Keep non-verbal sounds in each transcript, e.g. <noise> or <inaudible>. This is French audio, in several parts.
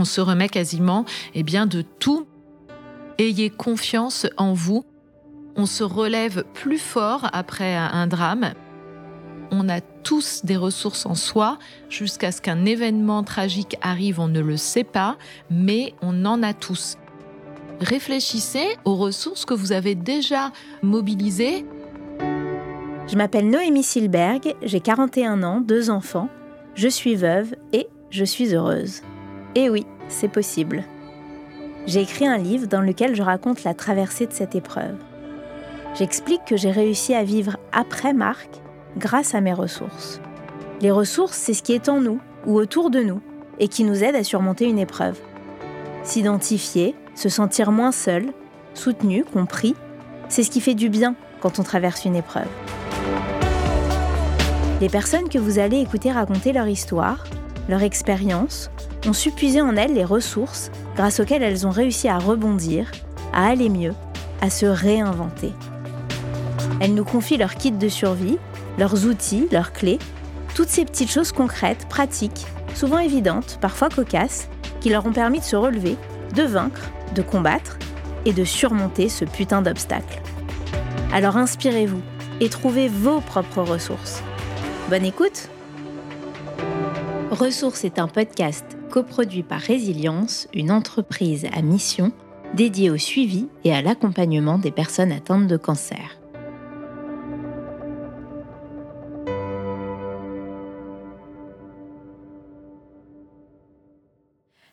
on se remet quasiment eh bien, de tout. Ayez confiance en vous. On se relève plus fort après un drame. On a tous des ressources en soi jusqu'à ce qu'un événement tragique arrive, on ne le sait pas, mais on en a tous. Réfléchissez aux ressources que vous avez déjà mobilisées. Je m'appelle Noémie Silberg, j'ai 41 ans, deux enfants, je suis veuve et je suis heureuse. Et oui, c'est possible. J'ai écrit un livre dans lequel je raconte la traversée de cette épreuve. J'explique que j'ai réussi à vivre après Marc grâce à mes ressources. Les ressources, c'est ce qui est en nous ou autour de nous et qui nous aide à surmonter une épreuve. S'identifier, se sentir moins seul, soutenu, compris, c'est ce qui fait du bien quand on traverse une épreuve. Les personnes que vous allez écouter raconter leur histoire, leur expérience, ont su puiser en elles les ressources grâce auxquelles elles ont réussi à rebondir, à aller mieux, à se réinventer. Elles nous confient leur kit de survie, leurs outils, leurs clés, toutes ces petites choses concrètes, pratiques, souvent évidentes, parfois cocasses, qui leur ont permis de se relever, de vaincre, de combattre et de surmonter ce putain d'obstacle. Alors inspirez-vous et trouvez vos propres ressources. Bonne écoute Ressources est un podcast coproduit par Résilience, une entreprise à mission dédiée au suivi et à l'accompagnement des personnes atteintes de cancer.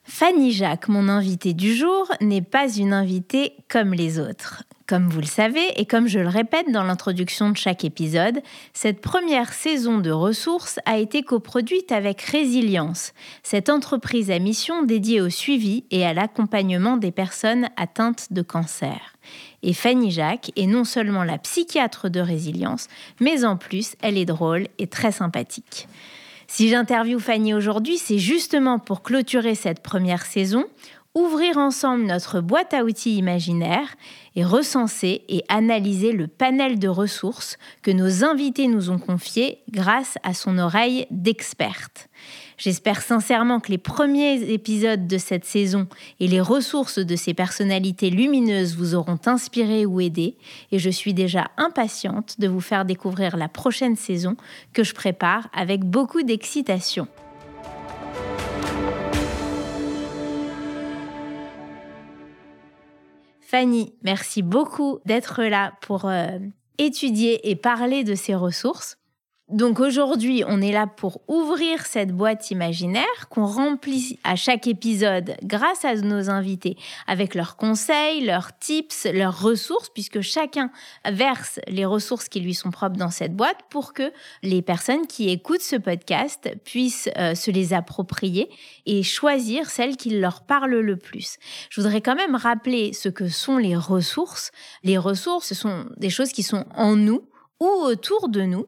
Fanny Jacques, mon invitée du jour, n'est pas une invitée comme les autres. Comme vous le savez, et comme je le répète dans l'introduction de chaque épisode, cette première saison de ressources a été coproduite avec Résilience, cette entreprise à mission dédiée au suivi et à l'accompagnement des personnes atteintes de cancer. Et Fanny Jacques est non seulement la psychiatre de Résilience, mais en plus, elle est drôle et très sympathique. Si j'interviewe Fanny aujourd'hui, c'est justement pour clôturer cette première saison, ouvrir ensemble notre boîte à outils imaginaire et recenser et analyser le panel de ressources que nos invités nous ont confiées grâce à son oreille d'experte. J'espère sincèrement que les premiers épisodes de cette saison et les ressources de ces personnalités lumineuses vous auront inspiré ou aidé et je suis déjà impatiente de vous faire découvrir la prochaine saison que je prépare avec beaucoup d'excitation. Fanny, merci beaucoup d'être là pour euh, étudier et parler de ces ressources. Donc aujourd'hui, on est là pour ouvrir cette boîte imaginaire qu'on remplit à chaque épisode grâce à nos invités avec leurs conseils, leurs tips, leurs ressources, puisque chacun verse les ressources qui lui sont propres dans cette boîte pour que les personnes qui écoutent ce podcast puissent euh, se les approprier et choisir celles qui leur parlent le plus. Je voudrais quand même rappeler ce que sont les ressources. Les ressources, ce sont des choses qui sont en nous ou autour de nous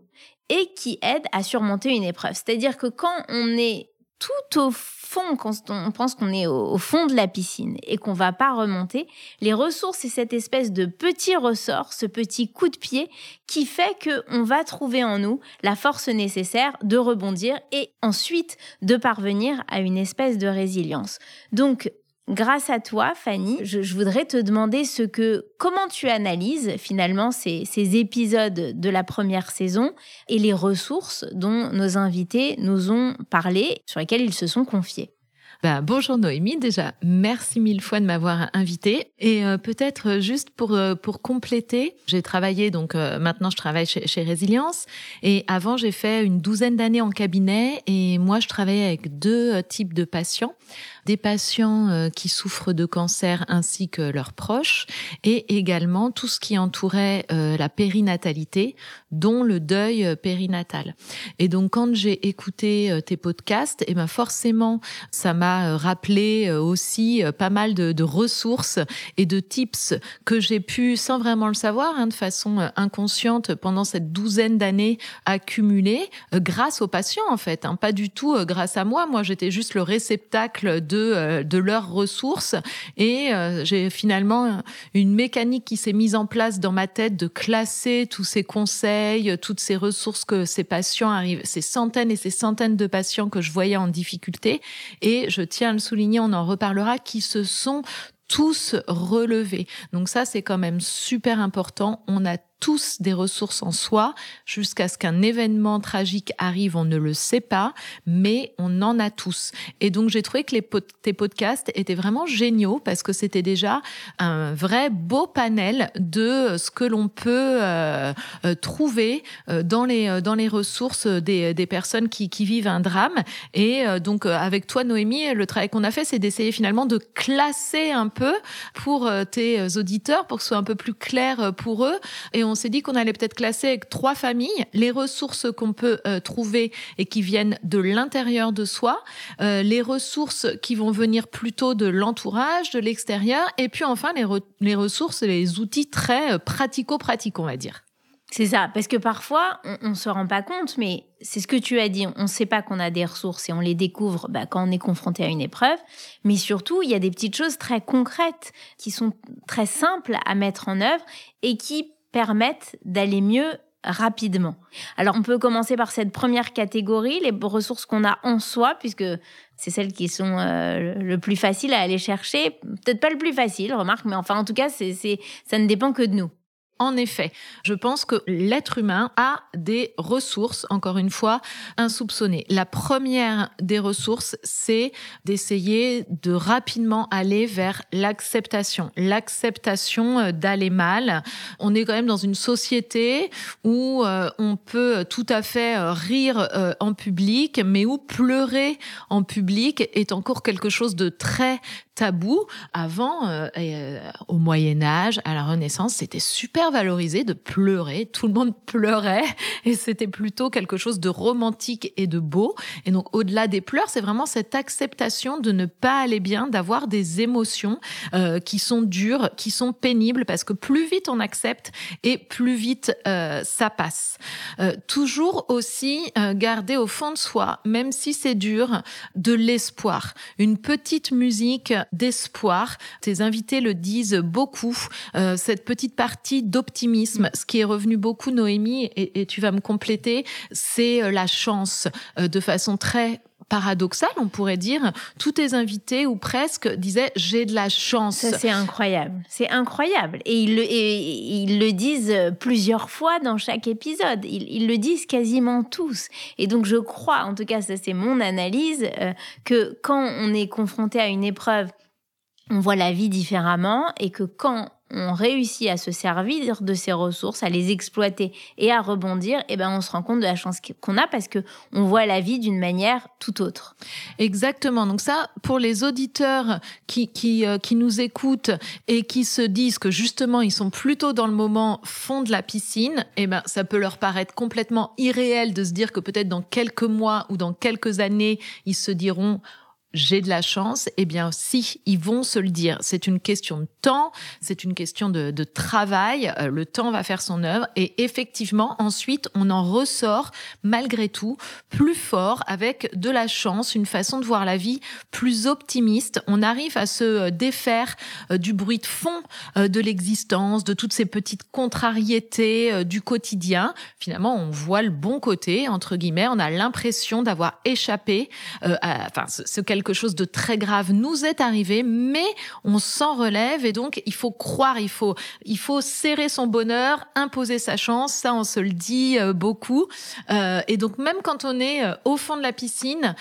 et qui aide à surmonter une épreuve. C'est-à-dire que quand on est tout au fond, quand on pense qu'on est au, fond de la piscine et qu'on va pas remonter, les ressources, c'est cette espèce de petit ressort, ce petit coup de pied qui fait que on va trouver en nous la force nécessaire de rebondir et ensuite de parvenir à une espèce de résilience. Donc, Grâce à toi, Fanny, je, voudrais te demander ce que, comment tu analyses finalement ces, épisodes de la première saison et les ressources dont nos invités nous ont parlé, sur lesquelles ils se sont confiés. Bah, bonjour Noémie, déjà merci mille fois de m'avoir invité et euh, peut-être euh, juste pour euh, pour compléter, j'ai travaillé donc maintenant je travaille chez, chez Résilience. Et avant j'ai fait une douzaine d'années en cabinet. Et moi je travaillais avec deux types de patients des patients euh, qui souffrent de cancer ainsi que leurs proches, et également tout ce qui entourait euh, la périnatalité, dont le deuil euh, périnatal. Et donc quand j'ai écouté tes podcasts, et eh ben forcément ça m'a rappelé aussi pas mal de, ressources et de tips que j'ai pu, sans vraiment le savoir, hein, de façon inconsciente pendant cette douzaine d'années accumulées, grâce aux patients en fait, hein, pas du tout grâce à moi. Moi j'étais juste le réceptacle de euh, de, leurs ressources. Et euh, j'ai finalement une mécanique qui s'est mise en place dans ma tête de classer tous ces conseils, toutes ces ressources que ces patients arrivent, ces centaines et ces centaines de patients que je voyais en difficulté. Et je tiens à le souligner, on en reparlera, qui se sont tous relevés. Donc ça, c'est quand même super important. On a tous des ressources en soi jusqu'à ce qu'un événement tragique arrive, on ne le sait pas, mais on en a tous. Et donc j'ai trouvé que les tes podcasts étaient vraiment géniaux parce que c'était déjà un vrai beau panel de ce que l'on peut euh, euh, trouver euh, dans les dans les ressources des, des personnes qui, qui vivent un drame. Et donc avec toi Noémie, le travail qu'on a fait, c'est d'essayer finalement de classer un peu pour tes auditeurs pour que ce soit un peu plus clair pour eux. S'est dit qu'on allait peut-être classer avec trois familles les ressources qu'on peut euh, trouver et qui viennent de l'intérieur de soi, euh, les ressources qui vont venir plutôt de l'entourage, de l'extérieur, et puis enfin les, les ressources, les outils très euh, pratico-pratiques, on va dire. C'est ça, parce que parfois, on ne se rend pas compte, mais c'est ce que tu as dit, on ne sait pas qu'on a des ressources et on les découvre bah, quand on est confronté à une épreuve, mais surtout, il y a des petites choses très concrètes qui sont très simples à mettre en œuvre et qui permettent d'aller mieux rapidement. Alors on peut commencer par cette première catégorie, les ressources qu'on a en soi, puisque c'est celles qui sont euh, le plus facile à aller chercher. Peut-être pas le plus facile, remarque, mais enfin en tout cas, c'est, ça ne dépend que de nous. En effet, je pense que l'être humain a des ressources, encore une fois, insoupçonnées. La première des ressources, c'est d'essayer de rapidement aller vers l'acceptation. L'acceptation euh, d'aller mal. On est quand même dans une société où euh, on peut tout à fait euh, rire en public, mais où pleurer en public est encore quelque chose de très tabou. Avant, au Moyen Âge, à la Renaissance, c'était super valorisé de pleurer. Tout le monde pleurait <laughs> et c'était plutôt quelque chose de romantique et de beau. Et donc, au-delà des pleurs, c'est vraiment cette acceptation de ne pas aller bien, d'avoir des émotions euh, qui sont dures, qui sont pénibles, parce que plus vite on accepte et plus vite euh, ça passe. Euh, toujours aussi garder au fond de soi, même si c'est dur, de l'espoir. Une petite musique d'espoir. Tes invités le disent beaucoup. cette petite partie optimisme. Ce qui est revenu beaucoup, Noémie, et, tu vas me compléter, c'est euh, la chance euh, de façon très paradoxale, on pourrait dire. Tous tes invités, ou presque, disaient j'ai de la chance. Ça, c'est incroyable. C'est incroyable. Et ils, le, disent plusieurs fois dans chaque épisode. Ils, le disent quasiment tous. Et donc, je crois, en tout cas, ça, c'est mon analyse, euh, que quand on est confronté à une épreuve, on voit la vie différemment et que quand on réussit à se servir de ces ressources, à les exploiter et à rebondir, eh ben on se rend compte de la chance qu'on a parce que on voit la vie d'une manière tout autre. Exactement. Donc ça, pour les auditeurs qui qui, euh, qui nous écoutent et qui se disent que justement ils sont plutôt dans le moment fond de la piscine, eh ben ça peut leur paraître complètement irréel de se dire que peut-être dans quelques mois ou dans quelques années ils se diront j'ai de la chance, eh bien si, ils vont se le dire. C'est une question de temps, c'est une question de, de travail, euh, le temps va faire son œuvre et effectivement ensuite on en ressort malgré tout plus fort avec de la chance, une façon de voir la vie plus optimiste. On arrive à se euh, défaire euh, du bruit de fond de l'existence, de toutes ces petites contrariétés du quotidien. Finalement, on voit le bon côté, entre guillemets, on a l'impression d'avoir échappé à enfin, ce, qu'elle quelque chose de très grave nous est arrivé, mais on s'en relève et donc il faut croire, il faut, il faut serrer son bonheur, imposer sa chance. Ça, on se le dit euh, beaucoup. Euh, et donc même quand on est euh, au fond de la piscine,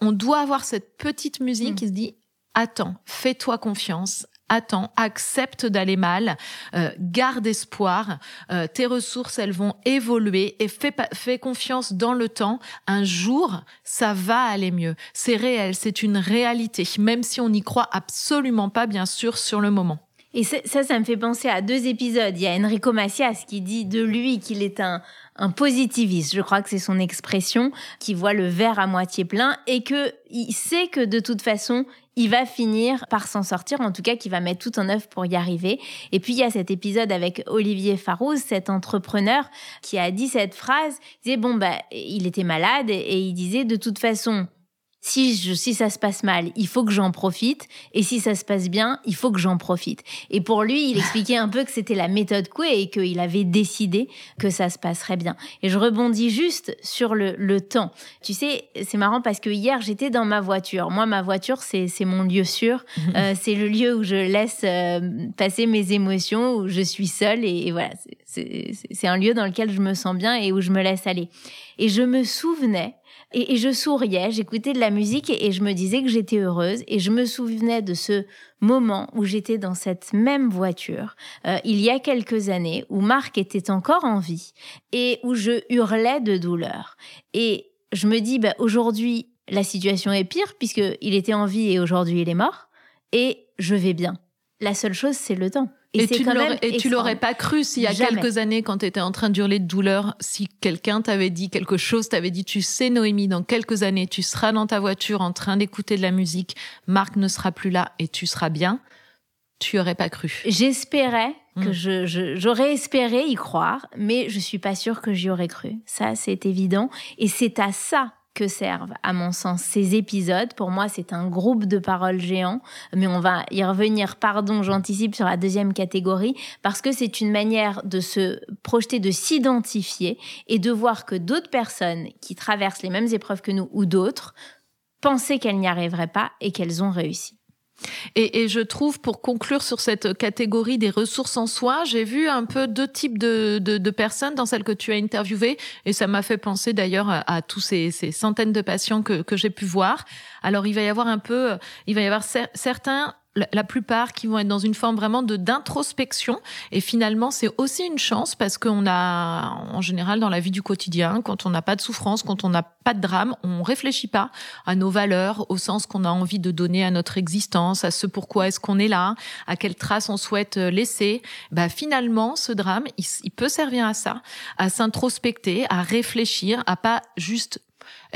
on doit avoir cette petite musique mm. qui se dit attends, fais-toi confiance, attends, accepte d'aller mal, euh, garde espoir, euh, tes ressources, elles vont évoluer et fais, confiance dans le temps. Un jour, ça va aller mieux. C'est réel, c'est une réalité, même si on n'y croit absolument pas, bien sûr, sur le moment. Et ça, ça me fait penser à deux épisodes. Il y a Enrico Macias qui dit de lui qu'il est un, un positiviste, je crois que c'est son expression, qui voit le verre à moitié plein et que il sait que de toute façon, il va finir par s'en sortir, en tout cas qu'il va mettre tout en œuvre pour y arriver. Et puis il y a cet épisode avec Olivier Farouz, cet entrepreneur qui a dit cette phrase, il disait bon bah il était malade et il disait de toute façon si, je, si ça se passe mal, il faut que j'en profite. Et si ça se passe bien, il faut que j'en profite. Et pour lui, il expliquait un peu que c'était la méthode Coué et qu'il avait décidé que ça se passerait bien. Et je rebondis juste sur le, le temps. Tu sais, c'est marrant parce que hier, j'étais dans ma voiture. Moi, ma voiture, c'est mon lieu sûr. <laughs> Euh, c'est le lieu où je laisse euh, passer mes émotions, où je suis seule. Et, et voilà, c'est un lieu dans lequel je me sens bien et où je me laisse aller. Et je me souvenais et, je souriais, j'écoutais de la musique et, je me disais que j'étais heureuse. Et je me souvenais de ce moment où j'étais dans cette même voiture, euh, il y a quelques années, où Marc était encore en vie et où je hurlais de douleur. Et je me dis, bah, aujourd'hui, la situation est pire puisqu'il était en vie et aujourd'hui il est mort. Et je vais bien. La seule chose, c'est le temps. Et, tu l'aurais pas cru s'il y a quelques années, quand tu étais en train de hurler de douleur, si quelqu'un t'avait dit quelque chose, t'avait dit, tu sais, Noémie, dans quelques années, tu seras dans ta voiture en train d'écouter de la musique, Marc ne sera plus là et tu seras bien, tu aurais pas cru. J'espérais que hmm. je, j'aurais espéré y croire, mais je suis pas sûre que j'y aurais cru. Ça, c'est évident. Et c'est à ça que servent, à mon sens, ces épisodes. Pour moi, c'est un groupe de paroles géant, mais on va y revenir, pardon, j'anticipe sur la deuxième catégorie, parce que c'est une manière de se projeter, de s'identifier et de voir que d'autres personnes qui traversent les mêmes épreuves que nous ou d'autres pensaient qu'elles n'y arriveraient pas et qu'elles ont réussi. Et, je trouve, pour conclure sur cette catégorie des ressources en soi, j'ai vu un peu deux types de, personnes dans celles que tu as interviewées, et ça m'a fait penser d'ailleurs à, tous ces, centaines de patients que, que j'ai pu voir. Alors il va y avoir un peu, il va y avoir certains la plupart qui vont être dans une forme vraiment de d'introspection. Et finalement c'est aussi une chance parce qu'on a en général dans la vie du quotidien quand on n'a pas de souffrance quand on n'a pas de drame on réfléchit pas à nos valeurs au sens qu'on a envie de donner à notre existence à ce pourquoi est-ce qu'on est là à quelle trace on souhaite laisser. Bah finalement ce drame il, il peut servir à ça à s'introspecter à réfléchir à pas juste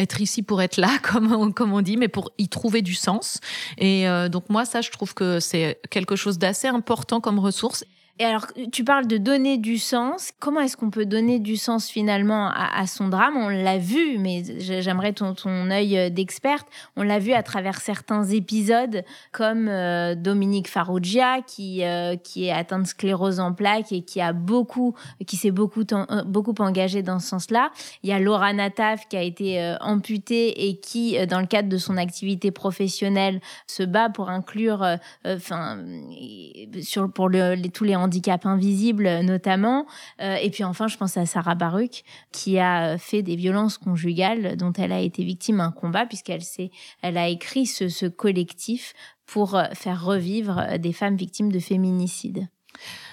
être ici pour être là, <laughs> comme on, comme on dit, mais pour y trouver du sens. Et euh, donc moi, ça, je trouve que c'est quelque chose d'assez important comme ressource. Et alors, tu parles de donner du sens. Comment est-ce qu'on peut donner du sens finalement à, son drame? On l'a vu, mais j'aimerais ton, œil euh, d'experte. On l'a vu à travers certains épisodes, comme euh, Dominique Farrugia, qui, euh, qui est atteint de sclérose en plaques et qui a beaucoup, qui s'est beaucoup, beaucoup engagé dans ce sens-là. Il y a Laura Nataf qui a été amputée et qui, dans le cadre de son activité professionnelle, se bat pour inclure, enfin, pour tous les handicap invisible notamment. Euh, et puis enfin, je pense à Sarah Baruch qui a fait des violences conjugales dont elle a été victime un combat puisqu'elle s'est, elle a écrit ce, collectif pour faire revivre des femmes victimes de féminicide.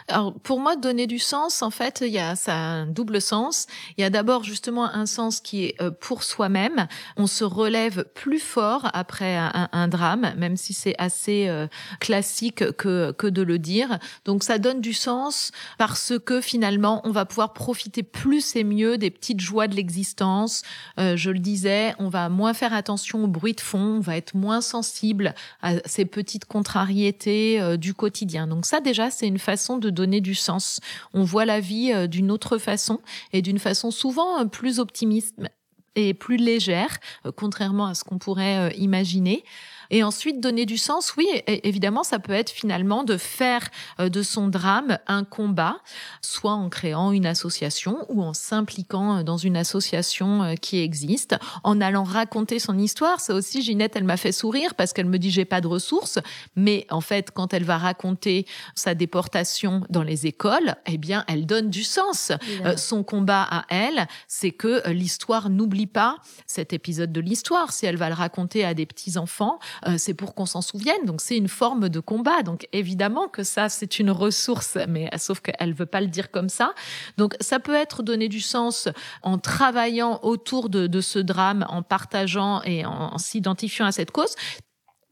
Alors pour moi, donner du sens, en fait, il y a ça a un double sens. Il y a d'abord justement un sens qui est euh, pour soi-même. On se relève plus fort après un, drame, même si c'est assez euh, classique que que de le dire. Donc ça donne du sens parce que finalement, on va pouvoir profiter plus et mieux des petites joies de l'existence. Euh, je le disais, on va moins faire attention au bruit de fond, on va être moins sensible à ces petites contrariétés du quotidien. Donc ça déjà, c'est une façon de donner du sens. On voit la vie euh, d'une autre façon et d'une façon souvent euh, plus optimiste et plus légère, euh, contrairement à ce qu'on pourrait imaginer. Et ensuite, donner du sens, oui, évidemment, ça peut être finalement de faire euh, de son drame un combat, soit en créant une association ou en s'impliquant euh, dans une association euh, qui existe, en allant raconter son histoire. Ça aussi, Ginette, elle m'a fait sourire parce qu'elle me dit j'ai pas de ressources, mais en fait, quand elle va raconter sa déportation dans les écoles, eh bien, elle donne du sens. son combat à elle, c'est que l'histoire n'oublie pas cet épisode de l'histoire. Si elle va le raconter à des petits enfants, c'est pour qu'on s'en souvienne. Donc c'est une forme de combat. Donc évidemment que ça c'est une ressource, mais sauf qu'elle veut pas le dire comme ça. Donc ça peut être donner du sens en travaillant autour de, ce drame, en partageant et en s'identifiant à cette cause.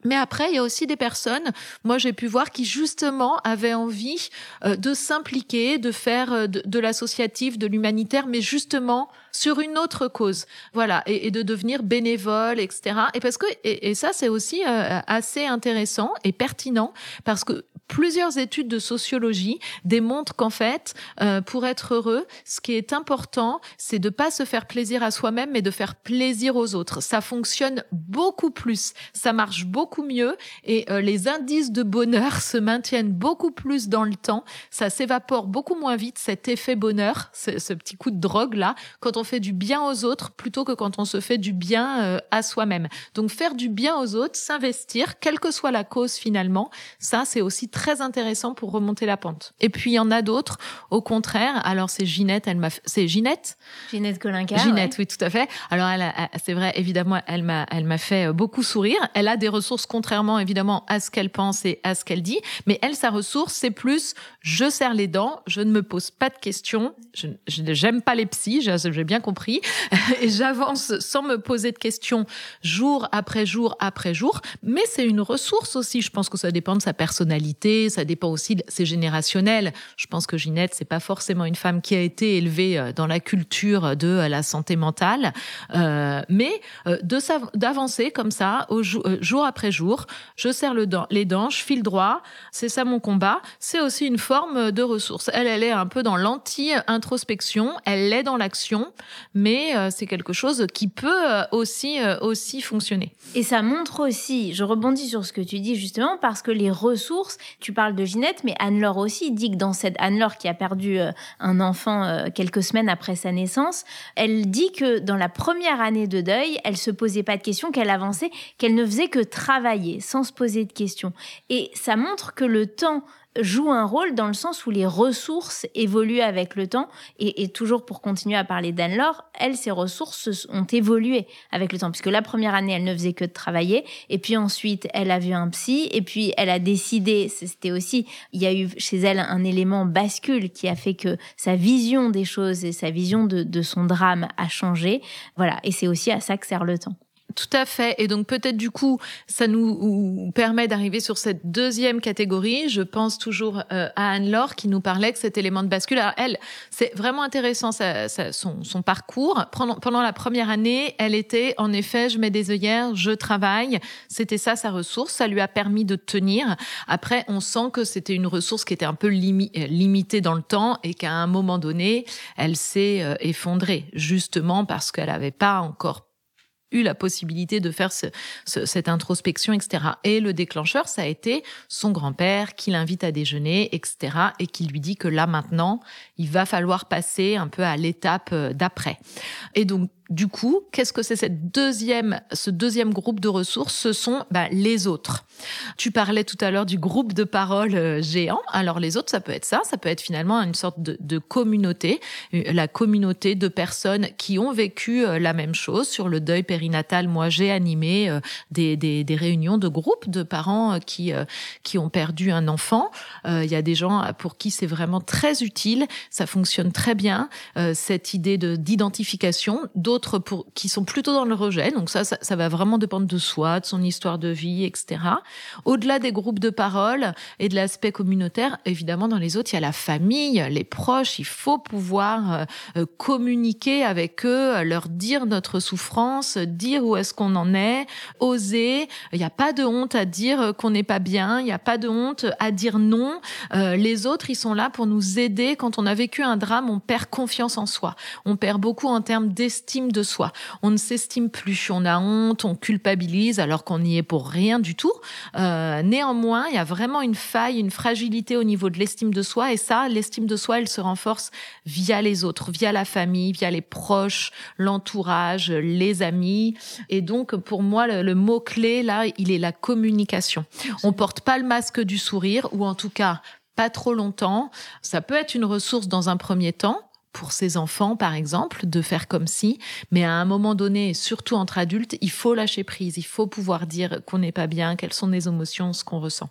Mais après, il y a aussi des personnes, moi j'ai pu voir, qui justement avaient envie euh, de s'impliquer, de faire euh, de, l'associatif, de l'humanitaire, mais justement sur une autre cause. Voilà, et, de devenir bénévole, etc. Et parce que, et, ça c'est aussi euh, assez intéressant et pertinent, parce que Plusieurs études de sociologie démontrent qu'en fait, euh, pour être heureux, ce qui est important, c'est de pas se faire plaisir à soi-même, mais de faire plaisir aux autres. Ça fonctionne beaucoup plus, ça marche beaucoup mieux, et euh, les indices de bonheur <laughs> se maintiennent beaucoup plus dans le temps. Ça s'évapore beaucoup moins vite cet effet bonheur, ce, petit coup de drogue là, quand on fait du bien aux autres plutôt que quand on se fait du bien euh, à soi-même. Donc faire du bien aux autres, s'investir, quelle que soit la cause finalement, ça c'est aussi très intéressant pour remonter la pente. Et puis il y en a d'autres, au contraire. Alors c'est Ginette, elle m'a, c'est Ginette? Ginette Colinca. Ginette, oui, tout à fait. Alors elle, c'est vrai, évidemment, elle m'a, elle m'a fait euh, beaucoup sourire. Elle a des ressources contrairement évidemment à ce qu'elle pense et à ce qu'elle dit. Mais elle, sa ressource, c'est plus je serre les dents, je ne me pose pas de questions, je, j'aime pas les psys, j'ai bien compris, <laughs> et j'avance sans me poser de questions jour après jour après jour. Mais c'est une ressource aussi. Je pense que ça dépend de sa personnalité, ça dépend aussi, c'est générationnel. Je pense que Ginette, c'est pas forcément une femme qui a été élevée euh, dans la culture de euh, la santé mentale, euh, mais de d'avancer comme ça au jour après jour. Je serre les dents, je file droit. C'est ça mon combat. C'est aussi une forme de ressource. Elle, elle est un peu dans l'anti-introspection. Elle est dans l'action, mais c'est quelque chose qui peut aussi aussi fonctionner. Et ça montre aussi. Je rebondis sur ce que tu dis justement parce que les ressources. Tu parles de Ginette, mais Anne-Laure aussi dit que dans cette Anne-Laure qui a perdu euh, un enfant euh, quelques semaines après sa naissance, elle dit que dans la première année de deuil, elle se posait pas de questions, qu'elle avançait, qu'elle ne faisait que travailler sans se poser de questions. Et ça montre que le temps joue un rôle dans le sens où les ressources évoluent avec le temps. Et, toujours pour continuer à parler d'Anne-Laure, elle, ses ressources ont évolué avec le temps. Puisque la première année, elle ne faisait que de travailler. Et puis ensuite, elle a vu un psy. Et puis, elle a décidé, c'était aussi, il y a eu chez elle un élément bascule qui a fait que sa vision des choses et sa vision de, de son drame a changé. Voilà. Et c'est aussi à ça que sert le temps. Tout à fait. Et donc peut-être du coup, ça nous permet d'arriver sur cette deuxième catégorie. Je pense toujours euh, à Anne-Laure qui nous parlait que cet élément de bascule. Alors elle, c'est vraiment intéressant son, parcours. Pendant, pendant la première année, elle était en effet, je mets des œillères, je travaille. C'était ça sa ressource. Ça lui a permis de tenir. Après, on sent que c'était une ressource qui était un peu limitée dans le temps et qu'à un moment donné, elle s'est euh, effondrée justement parce qu'elle n'avait pas encore la possibilité de faire cette introspection, etc. Et le déclencheur, ça a été son grand-père qui l'invite à déjeuner, etc. et qui lui dit que là maintenant, il va falloir passer un peu à l'étape euh, d'après. Et donc du coup, qu'est-ce que c'est cette deuxième, ce deuxième groupe de ressources? Ce sont bah, les autres. Tu parlais tout à l'heure du groupe de parole euh, géant. Alors les autres, ça peut être ça, ça peut être finalement une sorte de, communauté, euh, la communauté de personnes qui ont vécu euh, la même chose sur le deuil périnatal. Moi, j'ai animé des, réunions de groupes de parents qui qui ont perdu un enfant. Il y a des gens pour qui c'est vraiment très utile. Ça fonctionne très bien cette idée de d'identification. Qui sont plutôt dans le rejet. Donc ça, ça, va vraiment dépendre de soi, de son histoire de vie, etc. Au-delà des groupes de parole et de l'aspect communautaire, évidemment, dans les autres, il y a la famille, les proches. Il faut pouvoir euh, euh, communiquer avec eux, leur dire notre souffrance, dire où est-ce qu'on en est, oser. Il n'y a pas de honte à dire qu'on n'est pas bien. Il n'y a pas de honte à dire non. Euh, les autres, ils sont là pour nous aider. Quand on a vécu un drame, on perd confiance en soi. On perd beaucoup en termes d'estime de soi. On ne s'estime plus, on a honte, on culpabilise alors qu'on n'y est pour rien du tout. Euh, néanmoins, il y a vraiment une faille, une fragilité au niveau de l'estime de soi et ça, l'estime de soi, elle se renforce via les autres, via la famille, via les proches, l'entourage, les amis. Et donc, pour moi, le, mot clé là, il est la communication. On porte pas le masque du sourire ou en tout cas pas trop longtemps. Ça peut être une ressource dans un premier temps, pour ses enfants, par exemple, de faire comme si. Mais à un moment donné, surtout entre adultes, il faut lâcher prise. Il faut pouvoir dire qu'on n'est pas bien, quelles sont les émotions, ce qu'on ressent.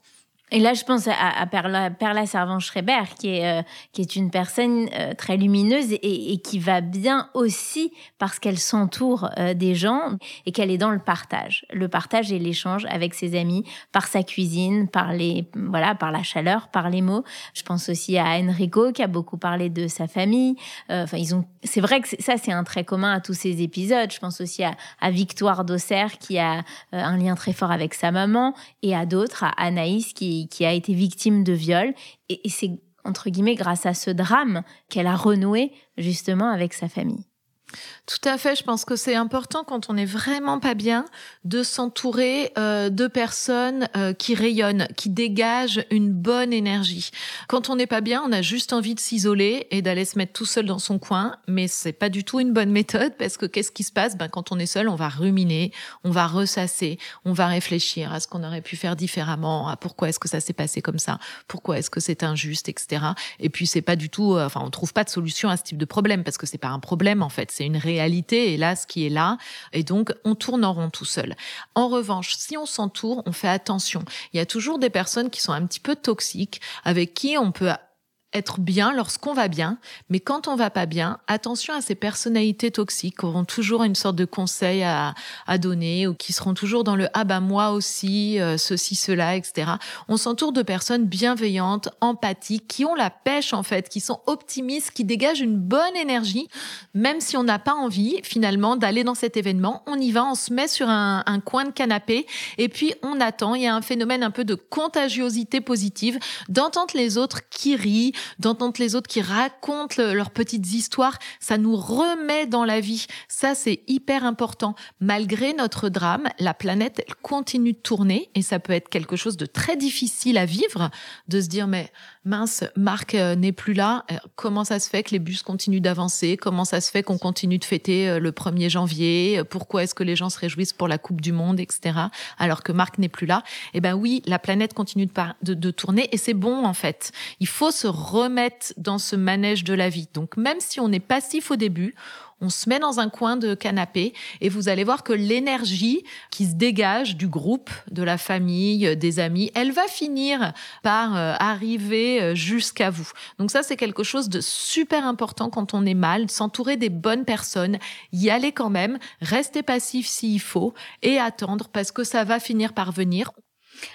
Et là, je pense à, Perla, Perla Servan-Schreiber, qui est, euh, qui est une personne euh, très lumineuse et, qui va bien aussi parce qu'elle s'entoure euh, des gens et qu'elle est dans le partage. Le partage et l'échange avec ses amis par sa cuisine, par les, voilà, par la chaleur, par les mots. Je pense aussi à Enrico, qui a beaucoup parlé de sa famille. Enfin, ils ont, c'est vrai que ça, c'est un trait commun à tous ces épisodes. Je pense aussi à, à Victoire d'Auxerre, qui a un lien très fort avec sa maman et à d'autres, à Anaïs, qui qui, a été victime de viol. Et, et c'est, entre guillemets, grâce à ce drame qu'elle a renoué justement avec sa famille. Tout à fait. Je pense que c'est important quand on n'est vraiment pas bien de s'entourer euh, de personnes euh, qui rayonnent, qui dégagent une bonne énergie. Quand on n'est pas bien, on a juste envie de s'isoler et d'aller se mettre tout seul dans son coin, mais c'est pas du tout une bonne méthode parce que qu'est-ce qui se passe? Ben quand on est seul, on va ruminer, on va ressasser, on va réfléchir à ce qu'on aurait pu faire différemment, à pourquoi est-ce que ça s'est passé comme ça, pourquoi est-ce que c'est injuste, etc. Et puis c'est pas du tout, euh, enfin on trouve pas de solution à ce type de problème parce que c'est pas un problème en fait, une réalité ce qui est là. Et donc, on tourne en rond tout seul. En revanche, si on s'entoure, on fait attention. Il y a toujours des personnes qui sont un petit peu toxiques, avec qui on peut être bien lorsqu'on va bien, mais quand on va pas bien, attention à ces personnalités toxiques qui auront toujours une sorte de conseil à, à donner ou qui seront toujours dans le ah bah moi aussi, euh, ceci, cela, etc. On s'entoure de personnes bienveillantes, empathiques, qui ont la pêche en fait, qui sont optimistes, qui dégagent une bonne énergie, même si on n'a pas envie finalement d'aller dans cet événement, on y va, on se met sur un, un coin de canapé et puis on attend. Il y a un phénomène un peu de contagiosité positive, d'entendre les autres qui rient, d'entendre les autres qui racontent leurs petites histoires, ça nous remet dans la vie. Ça, c'est hyper important. Malgré notre drame, la planète elle continue de tourner et ça peut être quelque chose de très difficile à vivre, de se dire mais mince, Marc euh, n'est plus là. Euh, comment ça se fait que les bus continuent d'avancer? Comment ça se fait qu'on continue de fêter euh, le 1er janvier? Pourquoi est-ce que les gens se réjouissent pour la Coupe du Monde, etc. Alors que Marc n'est plus là? Eh ben oui, la planète continue de, de tourner et c'est bon en fait. Il faut se remettre dans ce manège de la vie. Donc même si on est passif au début, on se met dans un coin de canapé et vous allez voir que l'énergie qui se dégage du groupe, de la famille, des amis, elle va finir par euh, arriver euh, jusqu'à vous. Donc ça, c'est quelque chose de super important quand on est mal, s'entourer des bonnes personnes, y aller quand même, rester passif s'il faut et attendre parce que ça va finir par venir.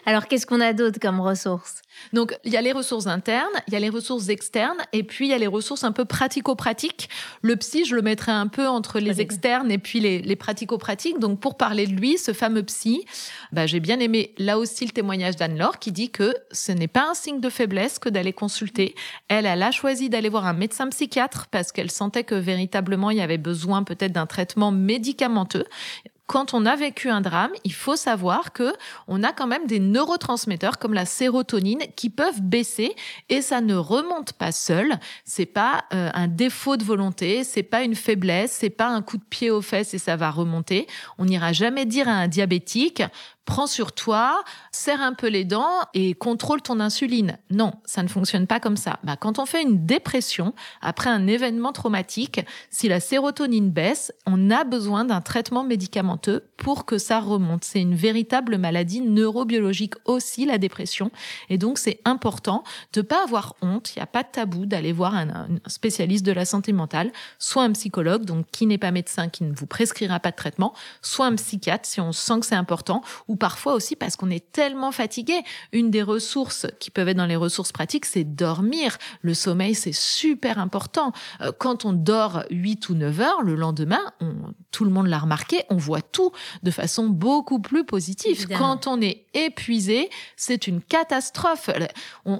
Alors, qu'est-ce qu'on a d'autre comme ressources? Donc, il y a les ressources internes, il y a les ressources externes, et puis il y a les ressources un peu pratico-pratiques. Le psy, je le mettrais un peu entre les externes et puis les, pratico-pratiques. Donc, pour parler de lui, ce fameux psy, bah, j'ai bien aimé là aussi le témoignage d'Anne-Laure qui dit que ce n'est pas un signe de faiblesse que d'aller consulter. Elle, elle a choisi d'aller voir un médecin psychiatre parce qu'elle sentait que véritablement il y avait besoin peut-être d'un traitement médicamenteux quand on a vécu un drame, il faut savoir que on a quand même des neurotransmetteurs comme la sérotonine qui peuvent baisser et ça ne remonte pas seul. C'est pas euh, un défaut de volonté, c'est pas une faiblesse, c'est pas un coup de pied aux fesses et ça va remonter. On n'ira jamais dire à un diabétique prends sur toi, serre un peu les dents et contrôle ton insuline. Non, ça ne fonctionne pas comme ça. Bah, quand on fait une dépression après un événement traumatique, si la sérotonine baisse, on a besoin d'un traitement médicamenteux pour que ça remonte. C'est une véritable maladie neurobiologique aussi, la dépression. Et donc, c'est important de pas avoir honte. Il n'y a pas de tabou d'aller voir un, un, spécialiste de la santé mentale, soit un psychologue, donc qui n'est pas médecin, qui ne vous prescrira pas de traitement, soit un psychiatre si on sent que c'est important, ou parfois aussi parce qu'on est tellement fatigué. Une des ressources qui peuvent être dans les ressources pratiques, c'est dormir. Le sommeil, c'est super important. Euh, quand on dort 8 ou 9 heures, le lendemain, on, tout le monde l'a remarqué, on voit tout de façon beaucoup plus positive. Quand on est épuisé, c'est une catastrophe.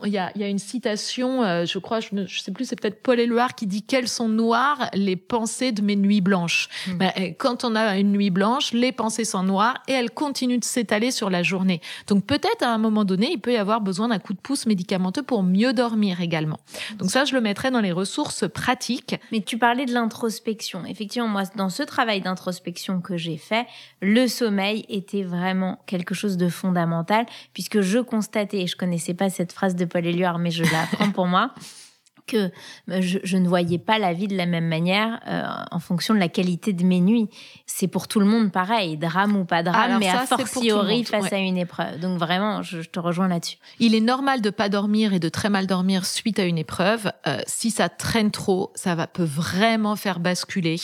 Il y a, y a, une citation, euh, je crois, je ne sais plus, c'est peut-être Paul Éluard qui dit quelles sont noires les pensées de mes nuits blanches? Hmm. Ben, quand on a une nuit blanche, les pensées sont noires et elles continuent de s'étaler sur la journée. Donc peut-être à un moment donné, il peut y avoir besoin d'un coup de pouce médicamenteux pour mieux dormir également. Donc ça, je le mettrais dans les ressources pratiques. Mais tu parlais de l'introspection. Effectivement, moi, dans ce travail d'introspection que j'ai fait, le sommeil était vraiment quelque chose de fondamental puisque je constatais, je connaissais pas cette phrase de Paul Éluard, mais je la prends pour moi, <laughs> que euh, je, ne voyais pas la vie de la même manière euh, en fonction de la qualité de mes nuits. C'est pour tout le monde pareil, drame ou pas drame, mais à fortiori face à une épreuve. Donc vraiment, je, te rejoins là-dessus. Il est normal de pas dormir et de très mal dormir suite à une épreuve. Euh, si ça traîne trop, ça va peut vraiment faire basculer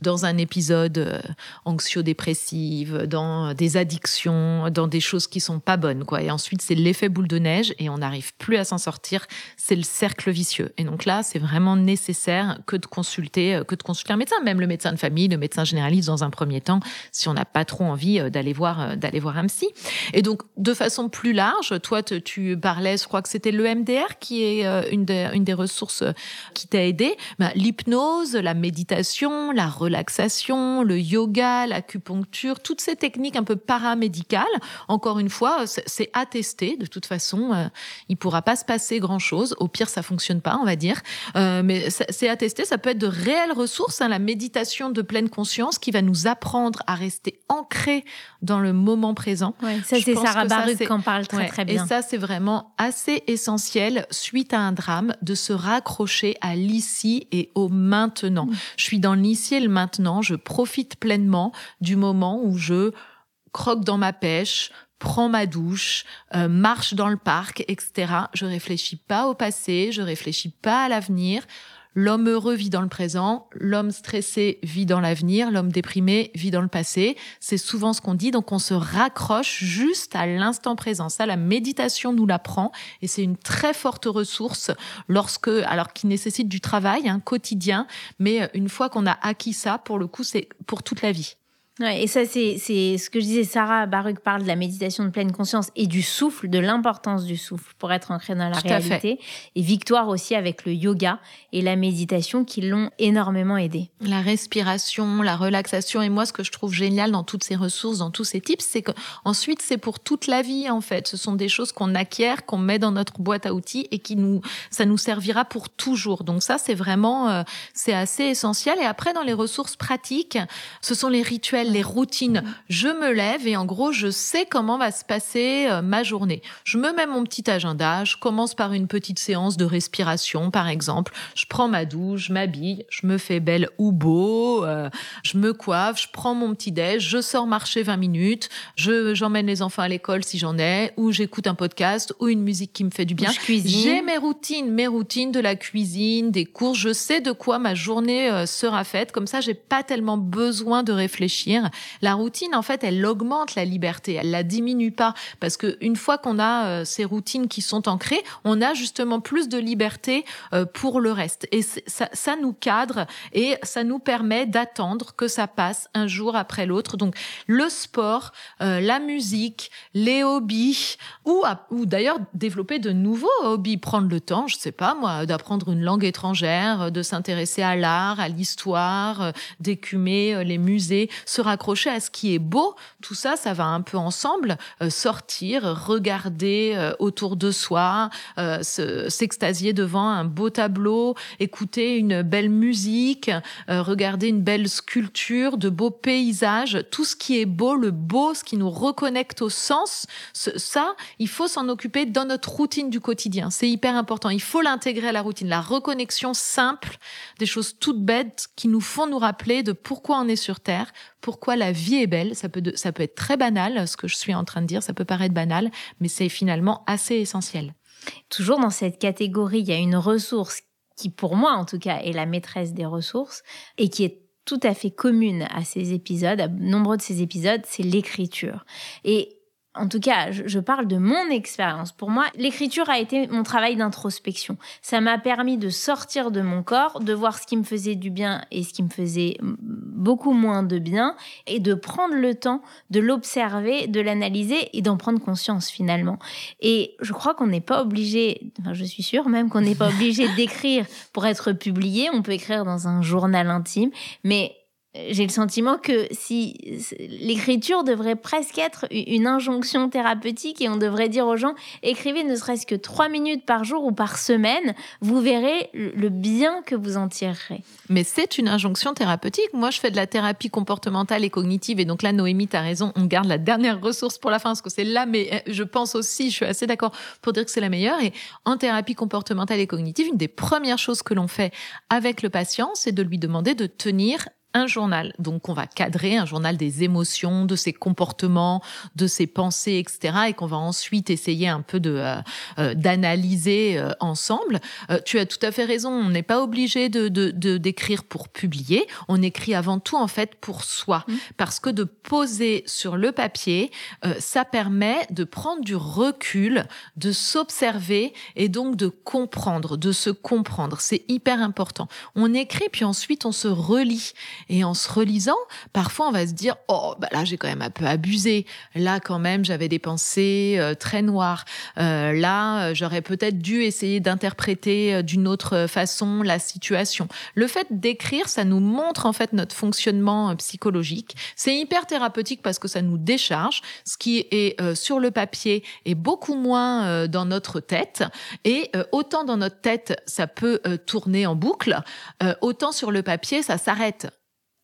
dans un épisode anxio-dépressif, dans des addictions, dans des choses qui sont pas bonnes, quoi. Et ensuite, c'est l'effet boule de neige et on n'arrive plus à s'en sortir. C'est le cercle vicieux. Et donc là, c'est vraiment nécessaire que de consulter, euh, que de consulter un médecin, même le médecin de famille, le médecin généraliste dans un premier temps, si on n'a pas trop envie euh, d'aller voir, d'aller voir un psy. Et donc, de façon plus large, toi, tu parlais, je crois que c'était le MDR qui est une, des, ressources qui t'a aidé. Ben, l'hypnose, la méditation, la relaxation, le yoga, l'acupuncture, toutes ces techniques un peu paramédicales. Encore une fois, c'est attesté. De toute façon, il pourra pas se passer grand chose. Au pire, ça fonctionne pas, on va dire. Euh, mais c'est attesté, ça peut être de réelles ressources, hein, la méditation de pleine conscience qui va nous apprendre à rester ancré dans le moment présent. ça, c'est Sarah Baruch qui en parle très, très bien. Et ça, c'est vraiment assez essentiel, suite à un drame, de se raccrocher à l'ici et au maintenant. Mm. Je suis dans l'ici et le maintenant, je profite pleinement du moment où je croque dans ma pêche, prends ma douche, euh, marche dans le parc, etc. Je réfléchis pas au passé, je réfléchis pas à l'avenir. L'homme heureux vit dans le présent, l'homme stressé vit dans l'avenir, l'homme déprimé vit dans le passé. C'est souvent ce qu'on dit, donc on se raccroche juste à l'instant présent. Ça, la méditation nous l'apprend et c'est une très forte ressource lorsque, alors qui nécessite du travail hein, quotidien, mais une fois qu'on a acquis ça, pour le coup, c'est pour toute la vie. Ouais, et ça, c'est ce que je disais. Sarah Baruch parle de la méditation de pleine conscience et du souffle, de l'importance du souffle pour être ancré dans la réalité. Et Victoire aussi avec le yoga et la méditation qui l'ont énormément aidé. La respiration, la relaxation. Et moi, ce que je trouve génial dans toutes ces ressources, dans tous ces tips, c'est qu'ensuite, c'est pour toute la vie, en fait. Ce sont des choses qu'on acquiert, qu'on met dans notre boîte à outils et qui nous, ça nous servira pour toujours. Donc ça, c'est vraiment, euh, c'est assez essentiel. Et après, dans les ressources pratiques, ce sont les rituels les routines. Je me lève et en gros, je sais comment va se passer euh, ma journée. Je me mets mon petit agenda, je commence par une petite séance de respiration, par exemple. Je prends ma douche, je m'habille, je me fais belle ou beau, euh, je me coiffe, je prends mon petit déj, je sors marcher 20 minutes, je j'emmène les enfants à l'école si j'en ai, ou j'écoute un podcast ou une musique qui me fait du bien. J'ai mes routines, mes routines de la cuisine, des cours. Je sais de quoi ma journée euh, sera faite. Comme ça, j'ai pas tellement besoin de réfléchir la routine, en fait, elle augmente la liberté, elle la diminue pas, parce que une fois qu'on a euh, ces routines qui sont ancrées, on a justement plus de liberté euh, pour le reste. Et ça, nous cadre et ça nous permet d'attendre que ça passe un jour après l'autre. Donc le sport, euh, la musique, les hobbies, ou, d'ailleurs développer de nouveaux hobbies, prendre le temps, je sais pas moi, d'apprendre une langue étrangère, de s'intéresser à l'art, à l'histoire, d'écumer les musées, raccrocher à ce qui est beau. Tout ça, ça va un peu ensemble. Euh, sortir, regarder euh, autour de soi, euh, s'extasier devant un beau tableau, écouter une belle musique, regarder une belle sculpture, de beaux paysages, tout ce qui est beau, le beau, ce qui nous reconnecte au sens. ça, il faut s'en occuper dans notre routine du quotidien. C'est hyper important. Il faut l'intégrer à la routine. La reconnexion simple, des choses toutes bêtes qui nous font nous rappeler de pourquoi on est sur Terre, pourquoi la vie est belle. Ça peut, être très banal, ce que je suis en train de dire, ça peut paraître banal, mais c'est finalement assez essentiel. Toujours dans cette catégorie, il y a une ressource qui, pour moi en tout cas, est la maîtresse des ressources et qui est tout à fait commune à ces épisodes, à nombreux de ces épisodes, c'est l'écriture. Et en tout cas, je, parle de mon expérience. Pour moi, l'écriture a été mon travail d'introspection. Ça m'a permis de sortir de mon corps, de voir ce qui me faisait du bien et ce qui me faisait beaucoup moins de bien, et de prendre le temps de l'observer, de l'analyser et d'en prendre conscience finalement. Et je crois qu'on n'est pas obligé, enfin je suis sûre même qu'on n'est pas obligé <laughs> d'écrire pour être publié. On peut écrire dans un journal intime, mais j'ai le sentiment que si l'écriture devrait presque être une injonction thérapeutique et on devrait dire aux gens écrivez ne serait-ce que trois minutes par jour ou par semaine, vous verrez le bien que vous en tirerez. Mais c'est une injonction thérapeutique. Moi, je fais de la thérapie comportementale et cognitive et donc là, Noémie, tu as raison, on garde la dernière ressource pour la fin parce que c'est là, mais euh, je pense aussi, je suis assez d'accord pour dire que c'est la meilleure. Et en thérapie comportementale et cognitive, une des premières choses que l'on fait avec le patient, c'est de lui demander de tenir un journal, donc on va cadrer un journal des émotions, de ses comportements, de ses pensées, etc., et qu'on va ensuite essayer un peu de euh, euh, d'analyser euh, ensemble. tu as tout à fait raison. On n'est pas obligé de d'écrire pour publier. On écrit avant tout en fait pour soi, mmh. parce que de poser sur le papier, ça permet de prendre du recul, de s'observer et donc de comprendre, de se comprendre. C'est hyper important. On écrit puis ensuite on se relit et en se relisant, parfois on va se dire oh bah là j'ai quand même un peu abusé. Là quand même j'avais des pensées euh, très noires. Euh, là euh, j'aurais peut-être dû essayer d'interpréter d'une autre façon la situation. Le fait d'écrire, ça nous montre en fait notre fonctionnement psychologique. C'est hyper thérapeutique parce que ça nous décharge. Ce qui est sur le papier est beaucoup moins dans notre tête et autant dans notre tête ça peut tourner en boucle, autant sur le papier ça s'arrête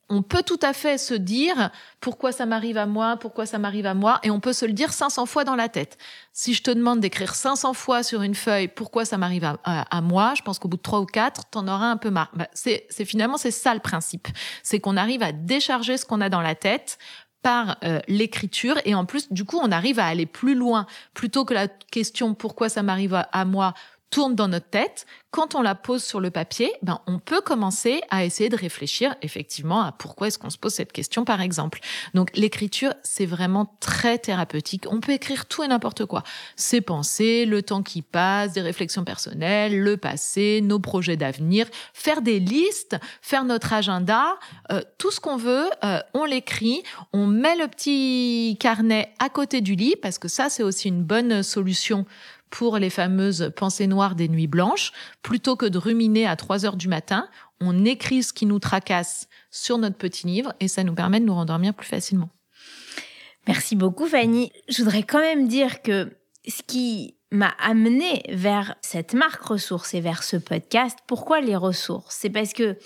on peut tout à fait se dire pourquoi ça m'arrive à moi, pourquoi ça m'arrive à moi, et on peut se le dire 500 fois dans la tête. Si je te demande d'écrire 500 fois sur une feuille pourquoi ça m'arrive à, moi, je pense qu'au bout de trois ou quatre, t'en auras un peu marre. Bah, c'est finalement c'est ça le principe, c'est qu'on arrive à décharger ce qu'on a dans la tête par euh, l'écriture et en plus du coup on arrive à aller plus loin plutôt que la question pourquoi ça m'arrive à moi tourne dans notre tête, quand on la pose sur le papier, ben, on peut commencer à essayer de réfléchir effectivement à pourquoi est-ce qu'on se pose cette question, par exemple. Donc, l'écriture, c'est vraiment très thérapeutique. On peut écrire tout et n'importe quoi. Ses pensées, le temps qui passe, des réflexions personnelles, le passé, nos projets d'avenir, faire des listes, faire notre agenda, euh, tout ce qu'on veut, euh, on l'écrit, on met le petit carnet à côté du lit, parce que ça, c'est aussi une bonne solution pour les fameuses pensées noires des nuits blanches, plutôt que de ruminer à 3 heures du matin, on écrit ce qui nous tracasse sur notre petit livre et ça nous permet de nous rendormir plus facilement. Merci beaucoup Fanny. Je voudrais quand même dire que ce qui m'a amené vers cette marque ressources et vers ce podcast, pourquoi les ressources? C'est parce que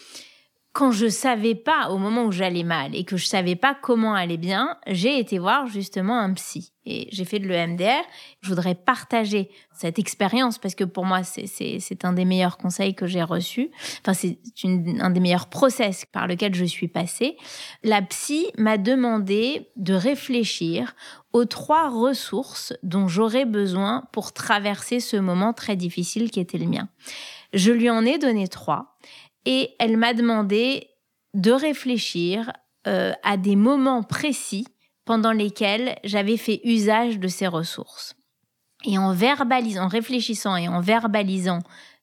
quand je savais pas au moment où j'allais mal et que je savais pas comment aller bien, j'ai été voir justement un psy et j'ai fait de l'EMDR. Je voudrais partager cette expérience parce que pour moi c'est un des meilleurs conseils que j'ai reçus. Enfin c'est un des meilleurs process par lequel je suis passée. La psy m'a demandé de réfléchir aux trois ressources dont j'aurais besoin pour traverser ce moment très difficile qui était le mien. Je lui en ai donné trois et elle m'a demandé de réfléchir euh, à des moments précis pendant lesquels j'avais fait usage de ces ressources. Et en verbalisant, en réfléchissant et en verbalisant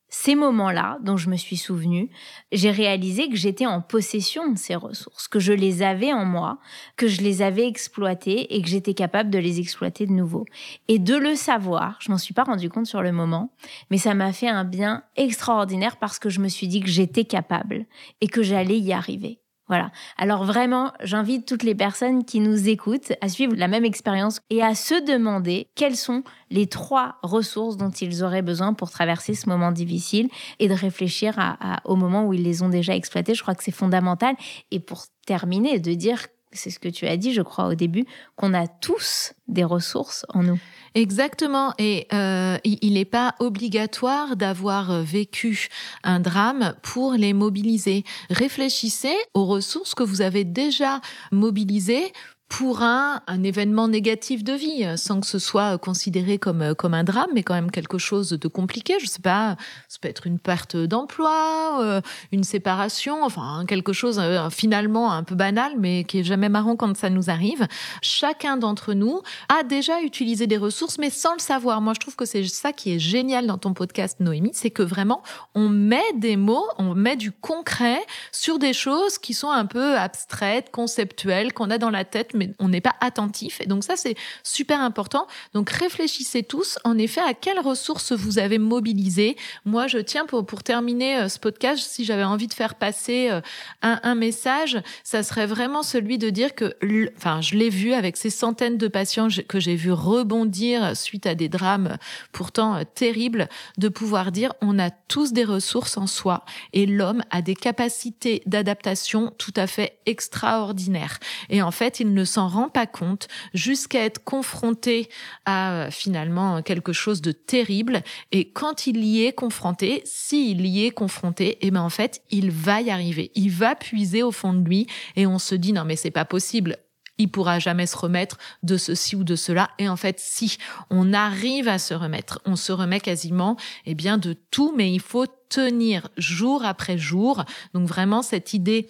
ces moments-là dont je me suis souvenu, j'ai réalisé que j'étais en possession de ces ressources, que je les avais en moi, que je les avais exploitées et que j'étais capable de les exploiter de nouveau. Et de le savoir, je m'en suis pas rendu compte sur le moment, mais ça m'a fait un bien extraordinaire parce que je me suis dit que j'étais capable et que j'allais y arriver. Voilà. Alors vraiment, j'invite toutes les personnes qui nous écoutent à suivre la même expérience et à se demander quelles sont les trois ressources dont ils auraient besoin pour traverser ce moment difficile et de réfléchir au moment où ils les ont déjà exploitées. Je crois que c'est fondamental. Et pour terminer, de dire c'est ce que tu as dit, je crois, au début, qu'on a tous des ressources en nous. Exactement. Et euh, il n'est pas obligatoire d'avoir euh, vécu un drame pour les mobiliser. Réfléchissez aux ressources que vous avez déjà mobilisées pour un, un événement négatif de vie, sans que ce soit considéré comme, comme un drame, mais quand même quelque chose de compliqué. Je sais pas, ça peut être une perte d'emploi, euh, une séparation, enfin quelque chose euh, finalement un peu banal, mais qui est jamais marrant quand ça nous arrive. Chacun d'entre nous a déjà utilisé des ressources, mais sans le savoir. Moi, je trouve que c'est ça qui est génial dans ton podcast, Noémie, c'est que vraiment, on met des mots, on met du concret sur des choses qui sont un peu abstraites, conceptuelles, qu'on a dans la tête, mais on n'est pas attentif. Et donc ça, c'est super important. Donc réfléchissez tous, en effet, à quelles ressources vous avez mobilisées. Moi, je tiens pour, pour terminer euh, ce podcast, si j'avais envie de faire passer euh, un, un message, ça serait vraiment celui de dire que, enfin, je l'ai vu avec ces centaines de patients que j'ai vu rebondir suite à des drames pourtant euh, terribles, de pouvoir dire on a tous des ressources en soi et l'homme a des capacités d'adaptation tout à fait extraordinaires. Et en fait, il ne s'en rend pas compte jusqu'à être confronté à euh, finalement quelque chose de terrible. Et quand il y est confronté, s'il y est confronté, eh ben en fait, il va y arriver. Il va puiser au fond de lui et on se dit non mais c'est pas possible il pourra jamais se remettre de ceci ou de cela. Et en fait, si on arrive à se remettre, on se remet quasiment, eh bien, de tout, mais il faut tenir jour après jour. Donc vraiment cette idée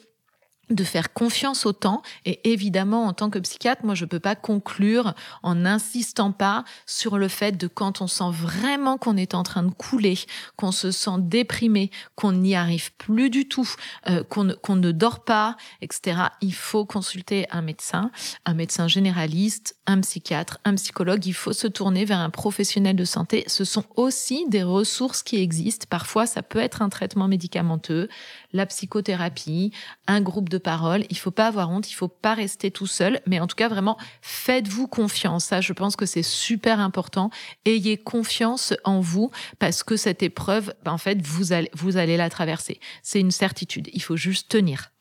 de faire confiance au temps. Et évidemment, en tant que psychiatre, moi, je peux pas conclure en n'insistant pas sur le fait de quand on sent vraiment qu'on est en train de couler, qu'on se sent déprimé, qu'on n'y arrive plus du tout, euh, qu'on ne dort pas, etc. Il faut consulter un médecin, un médecin généraliste, un psychiatre, un psychologue. Il faut se tourner vers un professionnel de santé. Ce sont aussi des ressources qui existent. Parfois, ça peut être un traitement médicamenteux, la psychothérapie, un groupe de parole. Il faut pas avoir honte, il faut pas rester tout seul, mais en tout cas vraiment faites-vous confiance. Ça, je pense que c'est super important. Ayez confiance en vous parce que cette épreuve, ben, en fait, vous allez vous allez la traverser. C'est une certitude. Il faut juste tenir.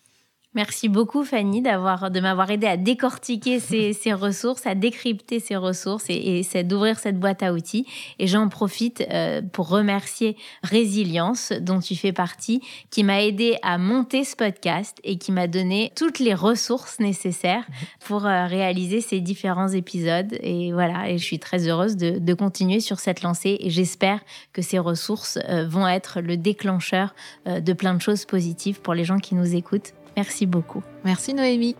Merci beaucoup Fanny d'avoir de m'avoir aidé à décortiquer <laughs> ces, ces, ressources, à décrypter ces ressources et, et d'ouvrir cette boîte à outils. Et j'en profite euh, pour remercier Résilience dont tu fais partie, qui m'a aidé à monter ce podcast et qui m'a donné toutes les ressources nécessaires pour euh, réaliser ces différents épisodes. Et voilà, et je suis très heureuse de, de continuer sur cette lancée et j'espère que ces ressources euh, vont être le déclencheur de plein de choses positives pour les gens qui nous écoutent. Merci beaucoup. Merci Noémie.